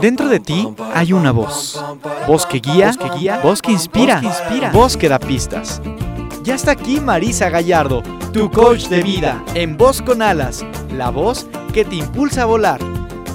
Dentro de ti hay una voz. Voz que guía, que guía, voz que inspira, inspira, voz que da pistas. Ya está aquí Marisa Gallardo, tu coach de vida, en Voz con Alas, la voz que te impulsa a volar.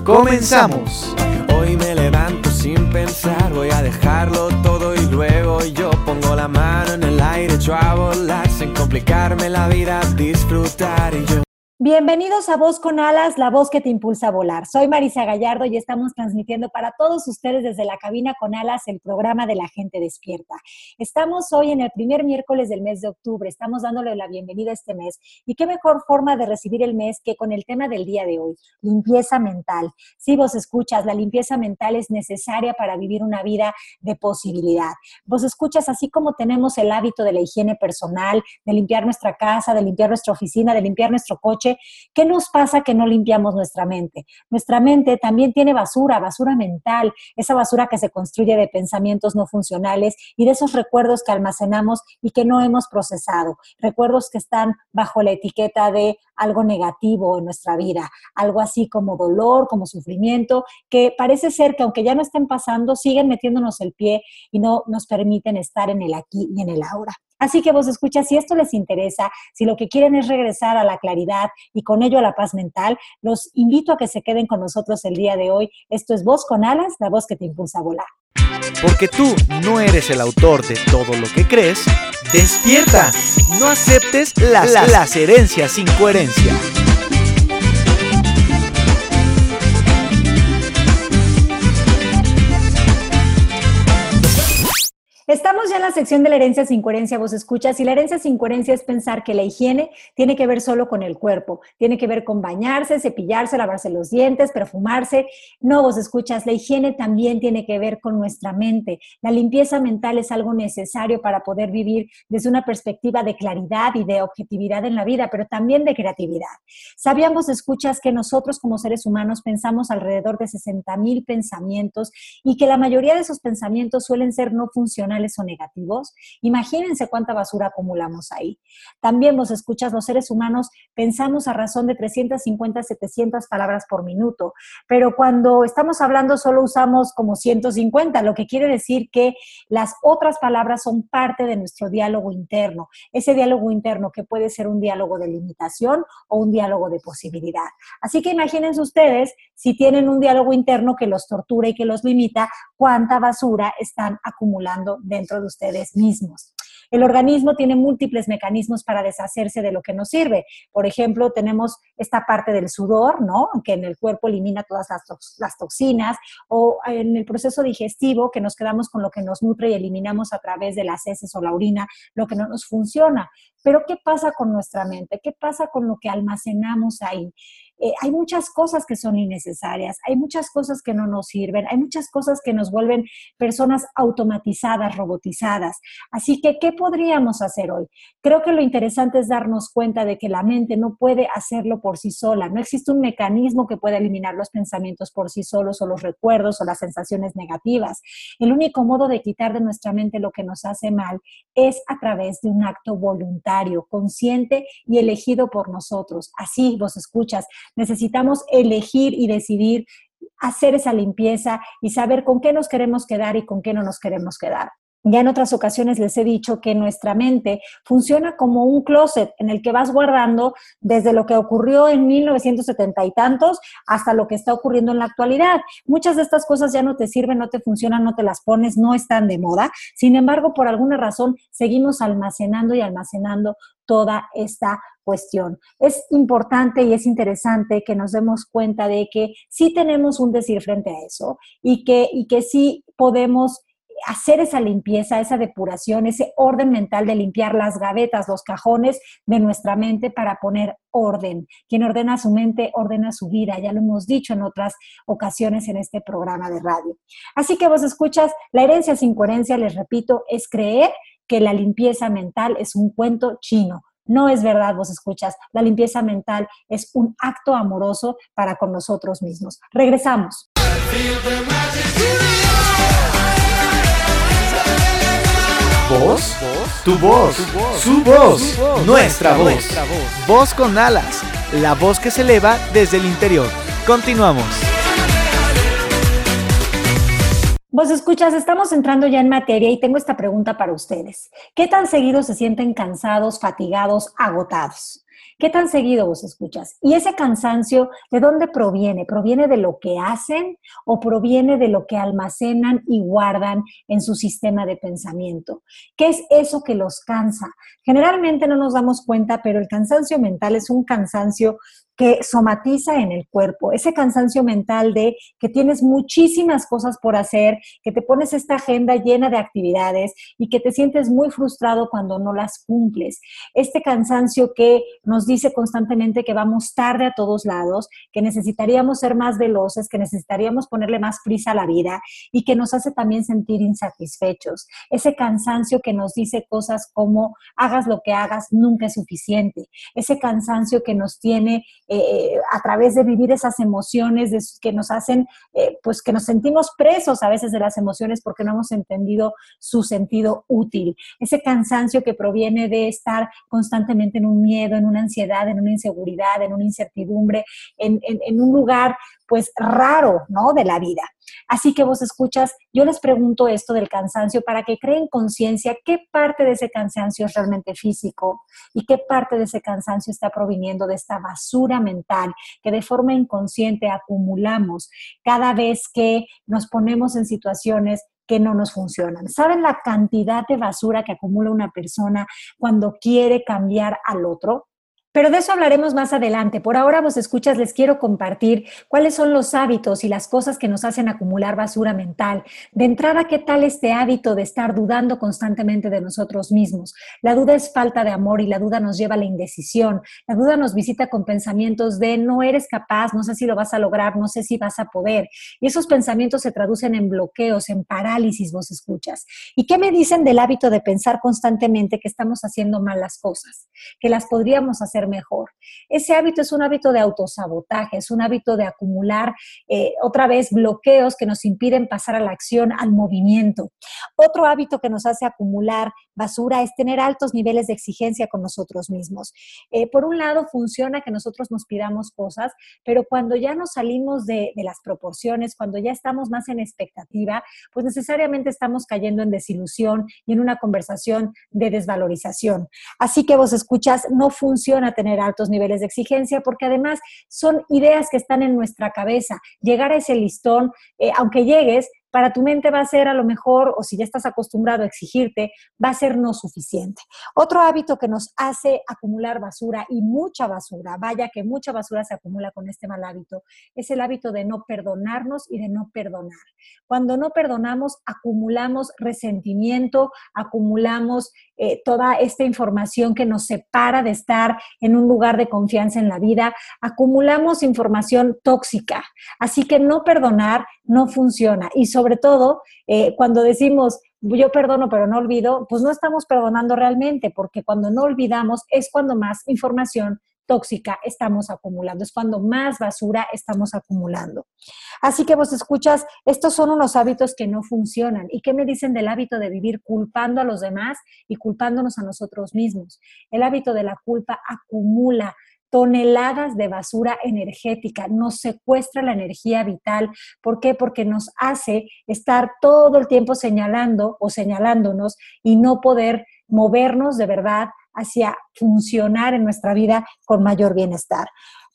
Comenzamos. Hoy me levanto sin pensar, voy a dejarlo todo y luego yo pongo la mano en el aire, echo a volar sin complicarme la vida, disfrutar y yo Bienvenidos a Voz con Alas, la voz que te impulsa a volar. Soy Marisa Gallardo y estamos transmitiendo para todos ustedes desde la cabina con Alas el programa de la gente despierta. Estamos hoy en el primer miércoles del mes de octubre, estamos dándole la bienvenida a este mes y qué mejor forma de recibir el mes que con el tema del día de hoy, limpieza mental. Si vos escuchas, la limpieza mental es necesaria para vivir una vida de posibilidad. Vos escuchas, así como tenemos el hábito de la higiene personal, de limpiar nuestra casa, de limpiar nuestra oficina, de limpiar nuestro coche, ¿qué nos pasa que no limpiamos nuestra mente? Nuestra mente también tiene basura, basura mental, esa basura que se construye de pensamientos no funcionales y de esos recuerdos que almacenamos y que no hemos procesado, recuerdos que están bajo la etiqueta de algo negativo en nuestra vida, algo así como dolor, como sufrimiento, que parece ser que aunque ya no estén pasando, siguen metiéndonos el pie y no nos permiten estar en el aquí y en el ahora. Así que vos escuchas, si esto les interesa, si lo que quieren es regresar a la claridad y con ello a la paz mental, los invito a que se queden con nosotros el día de hoy. Esto es Voz con Alas, la voz que te impulsa a volar. Porque tú no eres el autor de todo lo que crees, despierta. No aceptes las, las herencias sin coherencia. Estamos ya en la sección de la herencia sin coherencia, vos escuchas, y la herencia sin coherencia es pensar que la higiene tiene que ver solo con el cuerpo, tiene que ver con bañarse, cepillarse, lavarse los dientes, perfumarse. No, vos escuchas, la higiene también tiene que ver con nuestra mente. La limpieza mental es algo necesario para poder vivir desde una perspectiva de claridad y de objetividad en la vida, pero también de creatividad. ¿Sabían vos escuchas que nosotros como seres humanos pensamos alrededor de 60 mil pensamientos y que la mayoría de esos pensamientos suelen ser no funcionales? O negativos, imagínense cuánta basura acumulamos ahí. También vos escuchas, los seres humanos pensamos a razón de 350, 700 palabras por minuto, pero cuando estamos hablando solo usamos como 150, lo que quiere decir que las otras palabras son parte de nuestro diálogo interno, ese diálogo interno que puede ser un diálogo de limitación o un diálogo de posibilidad. Así que imagínense ustedes si tienen un diálogo interno que los tortura y que los limita, cuánta basura están acumulando dentro de ustedes mismos. El organismo tiene múltiples mecanismos para deshacerse de lo que nos sirve. Por ejemplo, tenemos esta parte del sudor, ¿no? Que en el cuerpo elimina todas las, toxinas, o en el proceso digestivo, que nos quedamos con lo que nos nutre y eliminamos a través de las heces o la orina, lo que no nos funciona. Pero ¿qué pasa con nuestra mente? ¿Qué pasa con lo que almacenamos ahí? Eh, hay muchas cosas que son innecesarias, hay muchas cosas que no nos sirven, hay muchas cosas que nos vuelven personas automatizadas, robotizadas. Así que, ¿qué podríamos hacer hoy? Creo que lo interesante es darnos cuenta de que la mente no puede hacerlo por sí sola, no existe un mecanismo que pueda eliminar los pensamientos por sí solos o los recuerdos o las sensaciones negativas. El único modo de quitar de nuestra mente lo que nos hace mal es a través de un acto voluntario, consciente y elegido por nosotros. Así vos escuchas, necesitamos elegir y decidir hacer esa limpieza y saber con qué nos queremos quedar y con qué no nos queremos quedar. Ya en otras ocasiones les he dicho que nuestra mente funciona como un closet en el que vas guardando desde lo que ocurrió en 1970 y tantos hasta lo que está ocurriendo en la actualidad. Muchas de estas cosas ya no te sirven, no te funcionan, no te las pones, no están de moda. Sin embargo, por alguna razón seguimos almacenando y almacenando toda esta cuestión. Es importante y es interesante que nos demos cuenta de que sí tenemos un decir frente a eso y que, y que sí podemos hacer esa limpieza, esa depuración, ese orden mental de limpiar las gavetas, los cajones de nuestra mente para poner orden. Quien ordena su mente, ordena su vida. Ya lo hemos dicho en otras ocasiones en este programa de radio. Así que vos escuchas, la herencia sin coherencia, les repito, es creer que la limpieza mental es un cuento chino. No es verdad, vos escuchas. La limpieza mental es un acto amoroso para con nosotros mismos. Regresamos. ¿Vos? Tu voz, su voz, nuestra voz. Voz con alas la voz que se eleva desde el interior. Continuamos. Vos escuchas, estamos entrando ya en materia y tengo esta pregunta para ustedes. ¿Qué tan seguido se sienten cansados, fatigados, agotados? ¿Qué tan seguido vos escuchas? Y ese cansancio, ¿de dónde proviene? ¿Proviene de lo que hacen o proviene de lo que almacenan y guardan en su sistema de pensamiento? ¿Qué es eso que los cansa? Generalmente no nos damos cuenta, pero el cansancio mental es un cansancio que somatiza en el cuerpo, ese cansancio mental de que tienes muchísimas cosas por hacer, que te pones esta agenda llena de actividades y que te sientes muy frustrado cuando no las cumples. Este cansancio que nos dice constantemente que vamos tarde a todos lados, que necesitaríamos ser más veloces, que necesitaríamos ponerle más prisa a la vida y que nos hace también sentir insatisfechos. Ese cansancio que nos dice cosas como hagas lo que hagas, nunca es suficiente. Ese cansancio que nos tiene eh, a través de vivir esas emociones que nos hacen, eh, pues que nos sentimos presos a veces de las emociones porque no hemos entendido su sentido útil. Ese cansancio que proviene de estar constantemente en un miedo, en una ansiedad, en una inseguridad, en una incertidumbre, en, en un lugar pues raro, ¿no? De la vida. Así que vos escuchas, yo les pregunto esto del cansancio para que creen conciencia qué parte de ese cansancio es realmente físico y qué parte de ese cansancio está proviniendo de esta basura mental que de forma inconsciente acumulamos cada vez que nos ponemos en situaciones que no nos funcionan. ¿Saben la cantidad de basura que acumula una persona cuando quiere cambiar al otro? Pero de eso hablaremos más adelante. Por ahora, vos escuchas, les quiero compartir cuáles son los hábitos y las cosas que nos hacen acumular basura mental. De entrada, ¿qué tal este hábito de estar dudando constantemente de nosotros mismos? La duda es falta de amor y la duda nos lleva a la indecisión. La duda nos visita con pensamientos de no eres capaz, no sé si lo vas a lograr, no sé si vas a poder. Y esos pensamientos se traducen en bloqueos, en parálisis, vos escuchas. ¿Y qué me dicen del hábito de pensar constantemente que estamos haciendo mal las cosas? Que las podríamos hacer mejor. Ese hábito es un hábito de autosabotaje, es un hábito de acumular eh, otra vez bloqueos que nos impiden pasar a la acción, al movimiento. Otro hábito que nos hace acumular basura es tener altos niveles de exigencia con nosotros mismos. Eh, por un lado, funciona que nosotros nos pidamos cosas, pero cuando ya nos salimos de, de las proporciones, cuando ya estamos más en expectativa, pues necesariamente estamos cayendo en desilusión y en una conversación de desvalorización. Así que vos escuchas, no funciona tener altos niveles de exigencia, porque además son ideas que están en nuestra cabeza. Llegar a ese listón, eh, aunque llegues, para tu mente va a ser a lo mejor, o si ya estás acostumbrado a exigirte, va a ser no suficiente. Otro hábito que nos hace acumular basura y mucha basura, vaya que mucha basura se acumula con este mal hábito, es el hábito de no perdonarnos y de no perdonar. Cuando no perdonamos, acumulamos resentimiento, acumulamos eh, toda esta información que nos separa de estar en un lugar de confianza en la vida, acumulamos información tóxica. Así que no perdonar no funciona. Y sobre todo, eh, cuando decimos, yo perdono pero no olvido, pues no estamos perdonando realmente, porque cuando no olvidamos es cuando más información tóxica estamos acumulando, es cuando más basura estamos acumulando. Así que vos escuchas, estos son unos hábitos que no funcionan. ¿Y qué me dicen del hábito de vivir culpando a los demás y culpándonos a nosotros mismos? El hábito de la culpa acumula toneladas de basura energética, nos secuestra la energía vital. ¿Por qué? Porque nos hace estar todo el tiempo señalando o señalándonos y no poder movernos de verdad hacia funcionar en nuestra vida con mayor bienestar.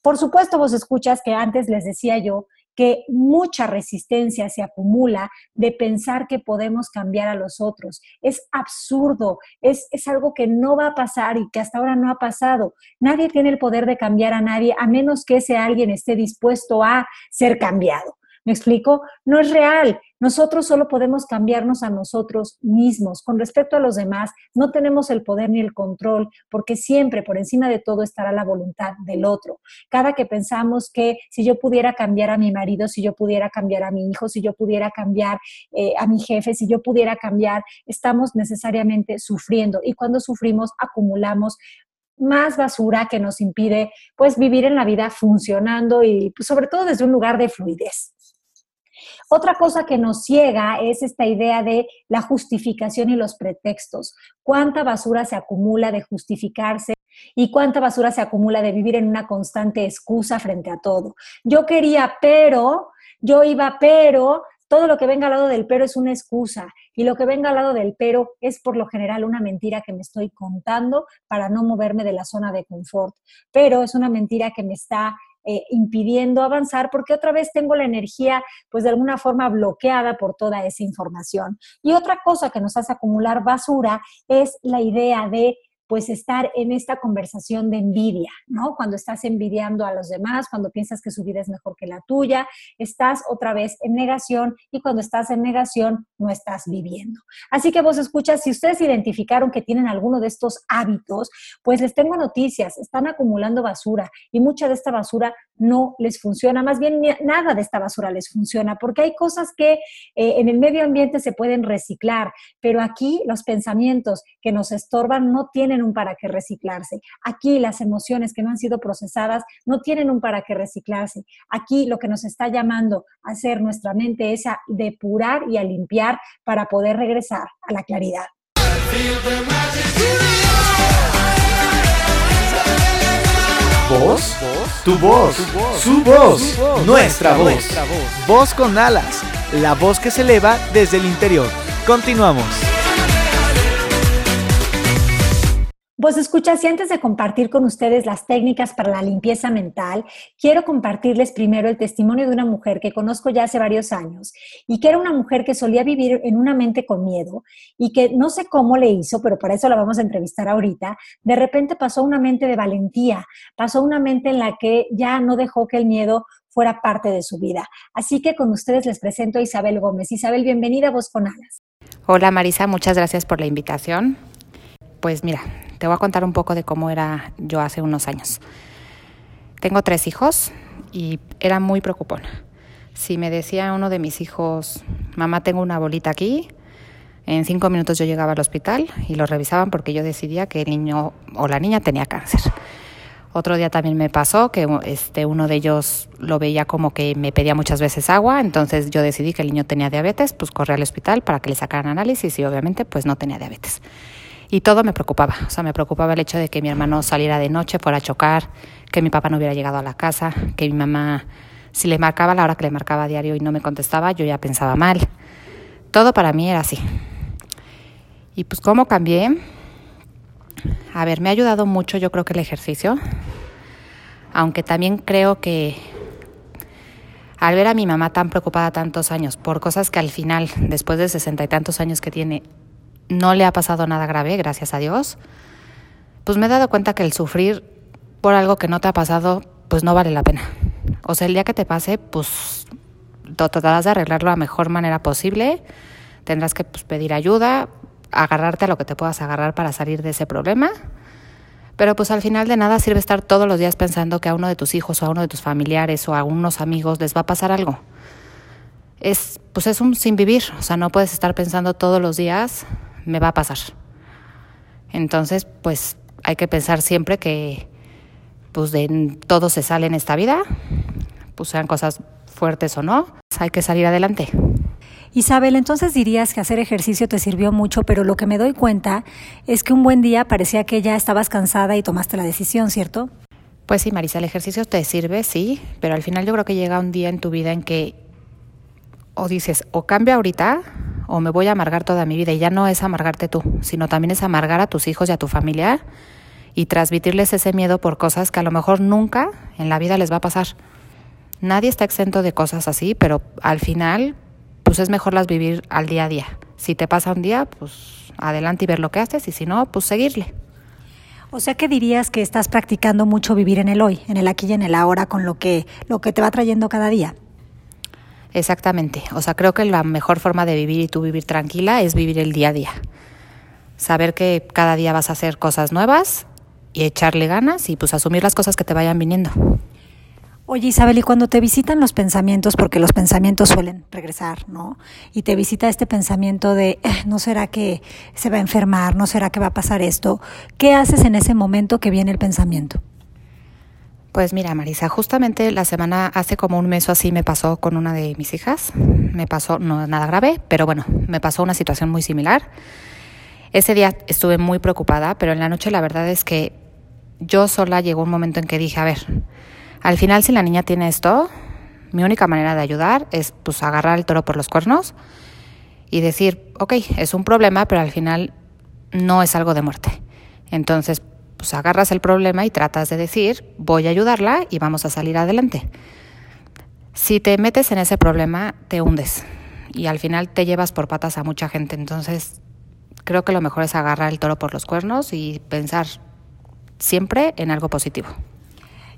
Por supuesto, vos escuchas que antes les decía yo que mucha resistencia se acumula de pensar que podemos cambiar a los otros. Es absurdo, es, es, algo que no va a pasar y que hasta ahora no ha pasado. Nadie tiene el poder de cambiar a nadie a menos que ese alguien esté dispuesto a ser cambiado. ¿Me explico? No es real. Nosotros solo podemos cambiarnos a nosotros mismos. Con respecto a los demás, no tenemos el poder ni el control, porque siempre por encima de todo estará la voluntad del otro. Cada que pensamos que si yo pudiera cambiar a mi marido, si yo pudiera cambiar a mi hijo, si yo pudiera cambiar eh, a mi jefe, si yo pudiera cambiar, estamos necesariamente sufriendo. Y cuando sufrimos, acumulamos más basura que nos impide pues vivir en la vida funcionando y pues, sobre todo desde un lugar de fluidez. Otra cosa que nos ciega es esta idea de la justificación y los pretextos. ¿Cuánta basura se acumula de justificarse? y cuánta basura se acumula de vivir en una constante excusa frente a todo. Yo quería, pero, yo iba, pero, todo lo que venga al lado del pero es una excusa y lo que venga al lado del pero es por lo general una mentira que me estoy contando para no moverme de la zona de confort. Pero es una mentira que me está eh, impidiendo avanzar porque otra vez tengo la energía pues de alguna forma bloqueada por toda esa información. Y otra cosa que nos hace acumular basura es la idea de pues estar en esta conversación de envidia, ¿no? Cuando estás envidiando a los demás, cuando piensas que su vida es mejor que la tuya, estás otra vez en negación y cuando estás en negación no estás viviendo. Así que vos escuchas, si ustedes identificaron que tienen alguno de estos hábitos, pues les tengo noticias, están acumulando basura y mucha de esta basura no les funciona, más bien nada de esta basura les funciona, porque hay cosas que eh, en el medio ambiente se pueden reciclar, pero aquí los pensamientos que nos estorban no tienen un para qué reciclarse. Aquí las emociones que no han sido procesadas no tienen un para qué reciclarse. Aquí lo que nos está llamando a hacer nuestra mente es a depurar y a limpiar para poder regresar a la claridad. ¿Voz? Tu voz, su voz, nuestra voz. Voz con alas, la voz que se eleva desde el interior. Continuamos. Vos escuchas y antes de compartir con ustedes las técnicas para la limpieza mental, quiero compartirles primero el testimonio de una mujer que conozco ya hace varios años y que era una mujer que solía vivir en una mente con miedo y que no sé cómo le hizo, pero para eso la vamos a entrevistar ahorita, de repente pasó una mente de valentía, pasó una mente en la que ya no dejó que el miedo fuera parte de su vida. Así que con ustedes les presento a Isabel Gómez. Isabel, bienvenida a Voz con Alas. Hola Marisa, muchas gracias por la invitación. Pues mira, te voy a contar un poco de cómo era yo hace unos años. Tengo tres hijos y era muy preocupona. Si me decía uno de mis hijos, mamá, tengo una bolita aquí, en cinco minutos yo llegaba al hospital y lo revisaban porque yo decidía que el niño o la niña tenía cáncer. Otro día también me pasó que este, uno de ellos lo veía como que me pedía muchas veces agua, entonces yo decidí que el niño tenía diabetes, pues corrí al hospital para que le sacaran análisis y obviamente pues no tenía diabetes. Y todo me preocupaba, o sea, me preocupaba el hecho de que mi hermano saliera de noche, fuera a chocar, que mi papá no hubiera llegado a la casa, que mi mamá, si le marcaba la hora que le marcaba a diario y no me contestaba, yo ya pensaba mal. Todo para mí era así. Y pues cómo cambié. A ver, me ha ayudado mucho yo creo que el ejercicio, aunque también creo que al ver a mi mamá tan preocupada tantos años por cosas que al final, después de sesenta y tantos años que tiene, no le ha pasado nada grave, gracias a Dios, pues me he dado cuenta que el sufrir por algo que no te ha pasado, pues no vale la pena. O sea, el día que te pase, pues tratarás de arreglarlo de la mejor manera posible, tendrás que pues, pedir ayuda, agarrarte a lo que te puedas agarrar para salir de ese problema. Pero pues al final de nada sirve estar todos los días pensando que a uno de tus hijos o a uno de tus familiares o a unos amigos les va a pasar algo. Es, pues es un sin vivir, o sea, no puedes estar pensando todos los días me va a pasar. Entonces, pues hay que pensar siempre que pues de todo se sale en esta vida, pues sean cosas fuertes o no, hay que salir adelante. Isabel, entonces dirías que hacer ejercicio te sirvió mucho, pero lo que me doy cuenta es que un buen día parecía que ya estabas cansada y tomaste la decisión, ¿cierto? Pues sí, Marisa, el ejercicio te sirve, sí, pero al final yo creo que llega un día en tu vida en que o dices, o cambia ahorita o me voy a amargar toda mi vida. Y ya no es amargarte tú, sino también es amargar a tus hijos y a tu familia y transmitirles ese miedo por cosas que a lo mejor nunca en la vida les va a pasar. Nadie está exento de cosas así, pero al final, pues es mejor las vivir al día a día. Si te pasa un día, pues adelante y ver lo que haces, y si no, pues seguirle. O sea que dirías que estás practicando mucho vivir en el hoy, en el aquí y en el ahora, con lo que, lo que te va trayendo cada día. Exactamente. O sea, creo que la mejor forma de vivir y tú vivir tranquila es vivir el día a día. Saber que cada día vas a hacer cosas nuevas y echarle ganas y pues asumir las cosas que te vayan viniendo. Oye Isabel, y cuando te visitan los pensamientos, porque los pensamientos suelen regresar, ¿no? Y te visita este pensamiento de, eh, ¿no será que se va a enfermar? ¿No será que va a pasar esto? ¿Qué haces en ese momento que viene el pensamiento? Pues mira, Marisa, justamente la semana, hace como un mes o así, me pasó con una de mis hijas. Me pasó, no nada grave, pero bueno, me pasó una situación muy similar. Ese día estuve muy preocupada, pero en la noche la verdad es que yo sola llegó un momento en que dije, a ver, al final si la niña tiene esto, mi única manera de ayudar es pues agarrar el toro por los cuernos y decir, ok, es un problema, pero al final no es algo de muerte. Entonces, pues agarras el problema y tratas de decir, voy a ayudarla y vamos a salir adelante. Si te metes en ese problema, te hundes y al final te llevas por patas a mucha gente. Entonces, creo que lo mejor es agarrar el toro por los cuernos y pensar siempre en algo positivo.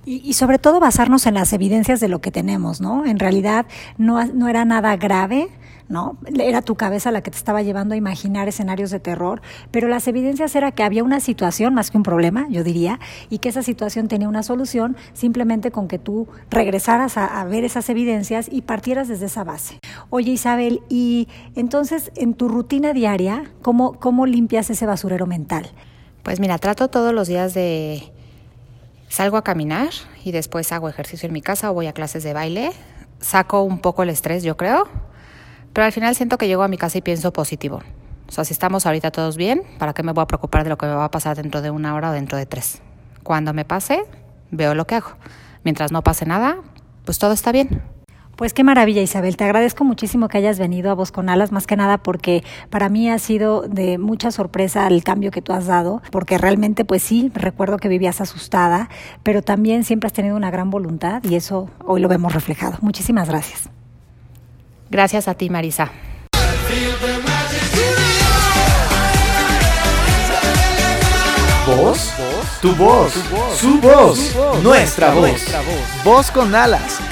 Y, sobre todo basarnos en las evidencias de lo que tenemos, ¿no? En realidad no, no era nada grave, ¿no? Era tu cabeza la que te estaba llevando a imaginar escenarios de terror, pero las evidencias era que había una situación más que un problema, yo diría, y que esa situación tenía una solución simplemente con que tú regresaras a, a ver esas evidencias y partieras desde esa base. Oye Isabel, y entonces en tu rutina diaria, ¿cómo, cómo limpias ese basurero mental? Pues mira, trato todos los días de Salgo a caminar y después hago ejercicio en mi casa o voy a clases de baile. Saco un poco el estrés, yo creo, pero al final siento que llego a mi casa y pienso positivo. O sea, si estamos ahorita todos bien, ¿para qué me voy a preocupar de lo que me va a pasar dentro de una hora o dentro de tres? Cuando me pase, veo lo que hago. Mientras no pase nada, pues todo está bien. Pues qué maravilla, Isabel. Te agradezco muchísimo que hayas venido a Voz con Alas, más que nada porque para mí ha sido de mucha sorpresa el cambio que tú has dado, porque realmente, pues sí, recuerdo que vivías asustada, pero también siempre has tenido una gran voluntad y eso hoy lo vemos reflejado. Muchísimas gracias. Gracias a ti, Marisa. ¿Voz? Tu voz, su voz, nuestra voz. Voz con alas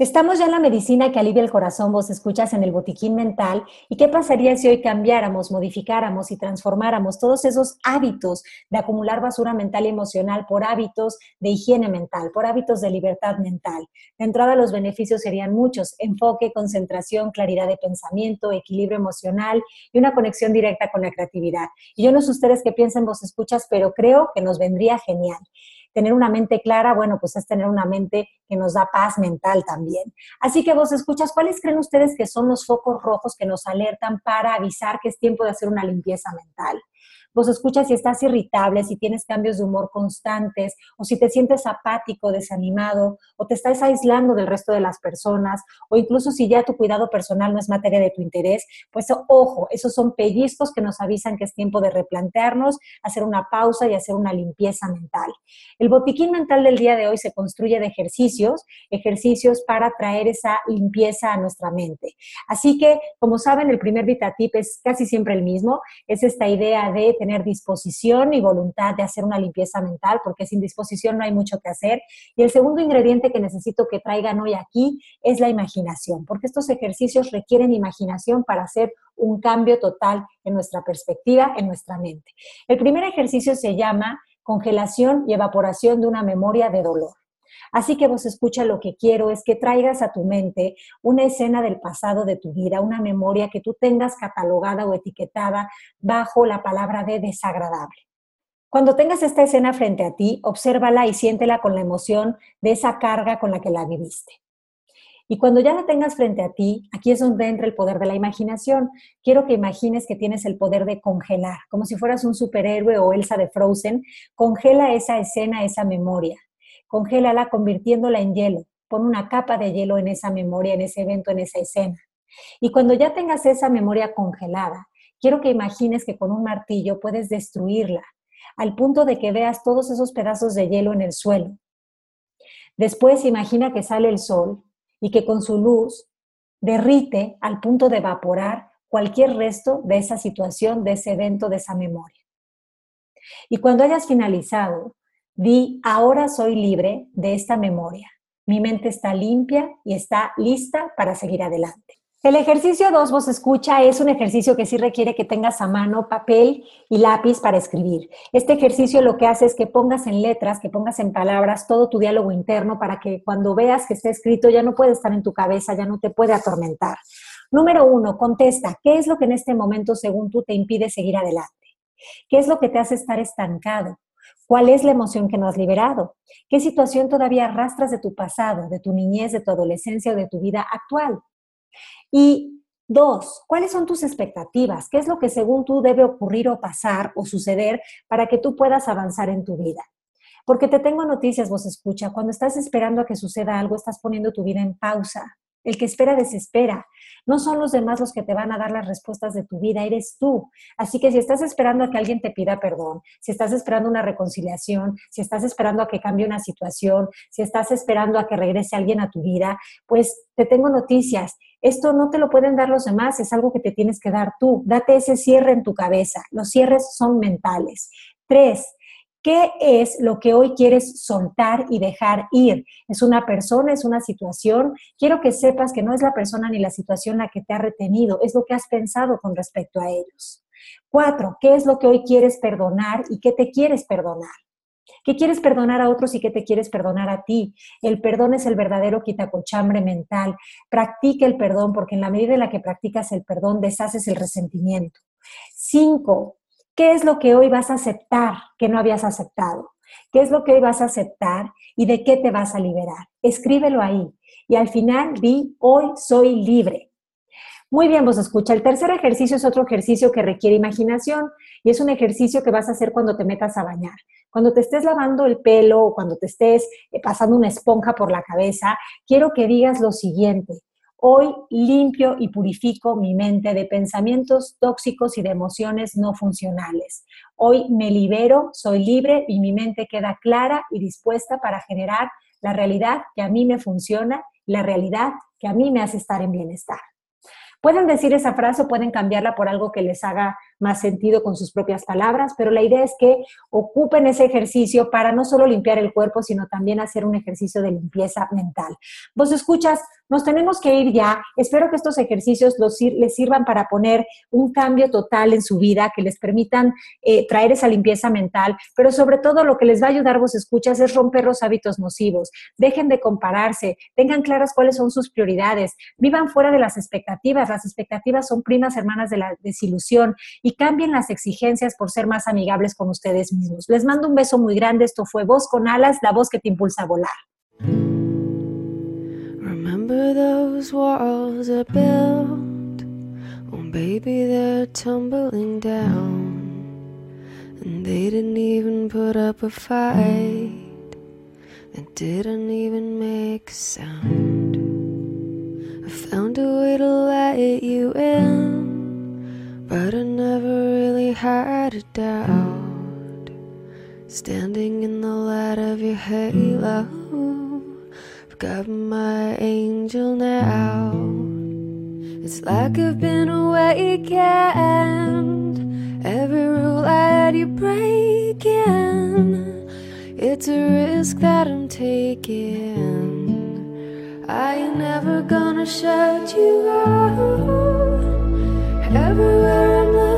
Estamos ya en la medicina que alivia el corazón, vos escuchas en el botiquín mental. ¿Y qué pasaría si hoy cambiáramos, modificáramos y transformáramos todos esos hábitos de acumular basura mental y emocional por hábitos de higiene mental, por hábitos de libertad mental? De entrada, los beneficios serían muchos: enfoque, concentración, claridad de pensamiento, equilibrio emocional y una conexión directa con la creatividad. Y yo no sé ustedes qué piensan, vos escuchas, pero creo que nos vendría genial tener una mente clara, bueno, pues es tener una mente que nos da paz mental también. Así que vos escuchas, ¿cuáles creen ustedes que son los focos rojos que nos alertan para avisar que es tiempo de hacer una limpieza mental? Vos escuchas si estás irritable, si tienes cambios de humor constantes, o si te sientes apático, desanimado, o te estás aislando del resto de las personas, o incluso si ya tu cuidado personal no es materia de tu interés, pues ojo, esos son pellizcos que nos avisan que es tiempo de replantearnos, hacer una pausa y hacer una limpieza mental. El botiquín mental del día de hoy se construye de ejercicios, ejercicios para traer esa limpieza a nuestra mente. Así que, como saben, el primer VitaTip es casi siempre el mismo, es esta idea de tener disposición y voluntad de hacer una limpieza mental, porque sin disposición no hay mucho que hacer. Y el segundo ingrediente que necesito que traigan hoy aquí es la imaginación, porque estos ejercicios requieren imaginación para hacer un cambio total en nuestra perspectiva, en nuestra mente. El primer ejercicio se llama congelación y evaporación de una memoria de dolor. Así que vos escucha, lo que quiero es que traigas a tu mente una escena del pasado de tu vida, una memoria que tú tengas catalogada o etiquetada bajo la palabra de desagradable. Cuando tengas esta escena frente a ti, obsérvala y siéntela con la emoción de esa carga con la que la viviste. Y cuando ya la tengas frente a ti, aquí es donde entra el poder de la imaginación. Quiero que imagines que tienes el poder de congelar, como si fueras un superhéroe o Elsa de Frozen. Congela esa escena, esa memoria congélala convirtiéndola en hielo. Pon una capa de hielo en esa memoria, en ese evento, en esa escena. Y cuando ya tengas esa memoria congelada, quiero que imagines que con un martillo puedes destruirla, al punto de que veas todos esos pedazos de hielo en el suelo. Después imagina que sale el sol y que con su luz derrite al punto de evaporar cualquier resto de esa situación, de ese evento, de esa memoria. Y cuando hayas finalizado, Di, ahora soy libre de esta memoria. Mi mente está limpia y está lista para seguir adelante. El ejercicio 2, vos escucha, es un ejercicio que sí requiere que tengas a mano papel y lápiz para escribir. Este ejercicio lo que hace es que pongas en letras, que pongas en palabras todo tu diálogo interno para que cuando veas que está escrito ya no puede estar en tu cabeza, ya no te puede atormentar. Número uno, contesta, ¿qué es lo que en este momento, según tú, te impide seguir adelante? ¿Qué es lo que te hace estar estancado? ¿Cuál es la emoción que no has liberado? ¿Qué situación todavía arrastras de tu pasado, de tu niñez, de tu adolescencia o de tu vida actual? Y dos, ¿cuáles son tus expectativas? ¿Qué es lo que según tú debe ocurrir o pasar o suceder para que tú puedas avanzar en tu vida? Porque te tengo noticias, vos escucha, cuando estás esperando a que suceda algo, estás poniendo tu vida en pausa. El que espera desespera. No son los demás los que te van a dar las respuestas de tu vida, eres tú. Así que si estás esperando a que alguien te pida perdón, si estás esperando una reconciliación, si estás esperando a que cambie una situación, si estás esperando a que regrese alguien a tu vida, pues te tengo noticias. Esto no te lo pueden dar los demás, es algo que te tienes que dar tú. Date ese cierre en tu cabeza. Los cierres son mentales. Tres, ¿Qué es lo que hoy quieres soltar y dejar ir? ¿Es una persona? ¿Es una situación? Quiero que sepas que no es la persona ni la situación la que te ha retenido, es lo que has pensado con respecto a ellos. Cuatro, ¿qué es lo que hoy quieres perdonar y qué te quieres perdonar? ¿Qué quieres perdonar a otros y qué te quieres perdonar a ti? El perdón es el verdadero quitacochambre mental. Practica el perdón porque en la medida en la que practicas el perdón deshaces el resentimiento. Cinco, ¿qué es lo que hoy vas a aceptar que no habías aceptado? ¿Qué es lo que hoy vas a aceptar y de qué te vas a liberar? Escríbelo ahí. Y al final di, hoy soy libre. Muy bien, vos escucha. El tercer ejercicio es otro ejercicio que requiere imaginación y es un ejercicio que vas a hacer cuando te metas a bañar. Cuando te estés lavando el pelo o cuando te estés eh, pasando una esponja por la cabeza, quiero que digas lo siguiente. Hoy limpio y purifico mi mente de pensamientos tóxicos y de emociones no funcionales. Hoy me libero, soy libre y mi mente queda clara y dispuesta para generar la realidad que a mí me funciona, la realidad que a mí me hace estar en bienestar. Pueden decir esa frase o pueden cambiarla por algo que les haga más sentido con sus propias palabras, pero la idea es que ocupen ese ejercicio para no solo limpiar el cuerpo, sino también hacer un ejercicio de limpieza mental. Vos escuchas, nos tenemos que ir ya. Espero que estos ejercicios les sirvan para poner un cambio total en su vida, que les permitan eh, traer esa limpieza mental, pero sobre todo lo que les va a ayudar, vos escuchas, es romper los hábitos nocivos. Dejen de compararse, tengan claras cuáles son sus prioridades, vivan fuera de las expectativas. Las expectativas son primas hermanas de la desilusión y cambien las exigencias por ser más amigables con ustedes mismos. Les mando un beso muy grande. Esto fue Voz con Alas, la voz que te impulsa a volar. Remember those walls I built? Oh, baby, they're tumbling down. And they didn't even put up a fight. It didn't even make a sound. I found a way to let you in. Had a doubt. Standing in the light of your halo, I've got my angel now. It's like I've been awakened. Every rule I had you breaking. It's a risk that I'm taking. I ain't never gonna shut you out. Everywhere I'm looking